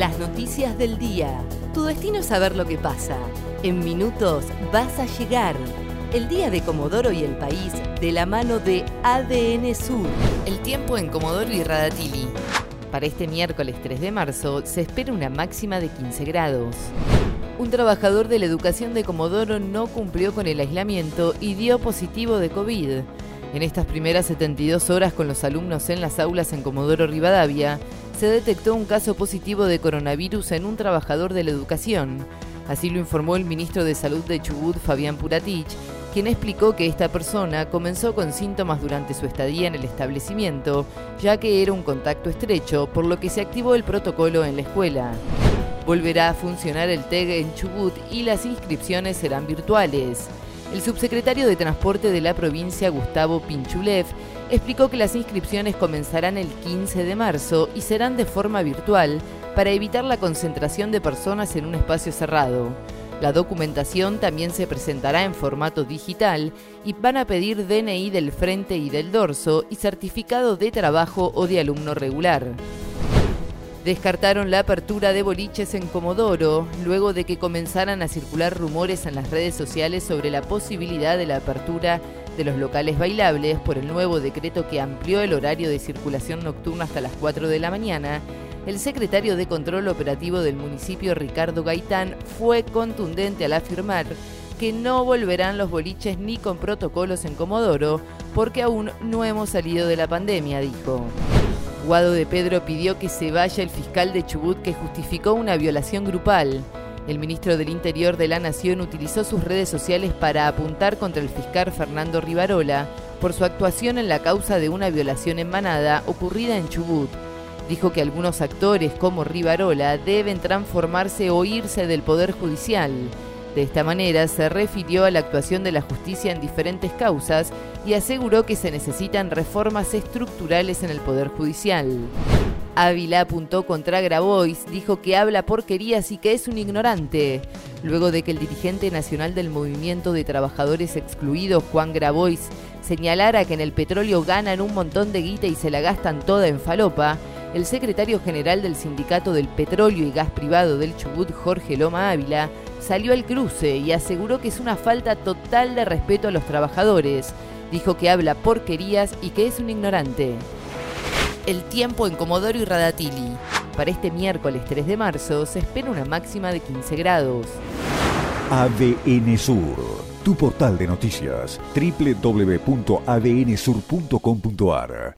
Las noticias del día. Tu destino es saber lo que pasa. En minutos vas a llegar. El día de Comodoro y el país de la mano de ADN Sur. El tiempo en Comodoro y Radatili. Para este miércoles 3 de marzo se espera una máxima de 15 grados. Un trabajador de la educación de Comodoro no cumplió con el aislamiento y dio positivo de COVID. En estas primeras 72 horas con los alumnos en las aulas en Comodoro Rivadavia, se detectó un caso positivo de coronavirus en un trabajador de la educación. Así lo informó el ministro de Salud de Chubut, Fabián Puratich, quien explicó que esta persona comenzó con síntomas durante su estadía en el establecimiento, ya que era un contacto estrecho, por lo que se activó el protocolo en la escuela. Volverá a funcionar el TEG en Chubut y las inscripciones serán virtuales. El subsecretario de Transporte de la provincia, Gustavo Pinchulev, explicó que las inscripciones comenzarán el 15 de marzo y serán de forma virtual para evitar la concentración de personas en un espacio cerrado. La documentación también se presentará en formato digital y van a pedir DNI del frente y del dorso y certificado de trabajo o de alumno regular. Descartaron la apertura de boliches en Comodoro luego de que comenzaran a circular rumores en las redes sociales sobre la posibilidad de la apertura de los locales bailables por el nuevo decreto que amplió el horario de circulación nocturna hasta las 4 de la mañana. El secretario de Control Operativo del municipio, Ricardo Gaitán, fue contundente al afirmar que no volverán los boliches ni con protocolos en Comodoro porque aún no hemos salido de la pandemia, dijo. Guado de Pedro pidió que se vaya el fiscal de Chubut que justificó una violación grupal. El ministro del Interior de la Nación utilizó sus redes sociales para apuntar contra el fiscal Fernando Rivarola por su actuación en la causa de una violación en manada ocurrida en Chubut. Dijo que algunos actores como Rivarola deben transformarse o irse del Poder Judicial. De esta manera se refirió a la actuación de la justicia en diferentes causas y aseguró que se necesitan reformas estructurales en el Poder Judicial. Ávila apuntó contra Grabois, dijo que habla porquerías y que es un ignorante. Luego de que el dirigente nacional del Movimiento de Trabajadores Excluidos, Juan Grabois, señalara que en el petróleo ganan un montón de guita y se la gastan toda en falopa, el secretario general del Sindicato del Petróleo y Gas Privado del Chubut, Jorge Loma Ávila, salió al cruce y aseguró que es una falta total de respeto a los trabajadores. Dijo que habla porquerías y que es un ignorante. El tiempo en Comodoro y Radatili. Para este miércoles 3 de marzo se espera una máxima de 15 grados. ADN Sur, tu portal de noticias, www.adnsur.com.ar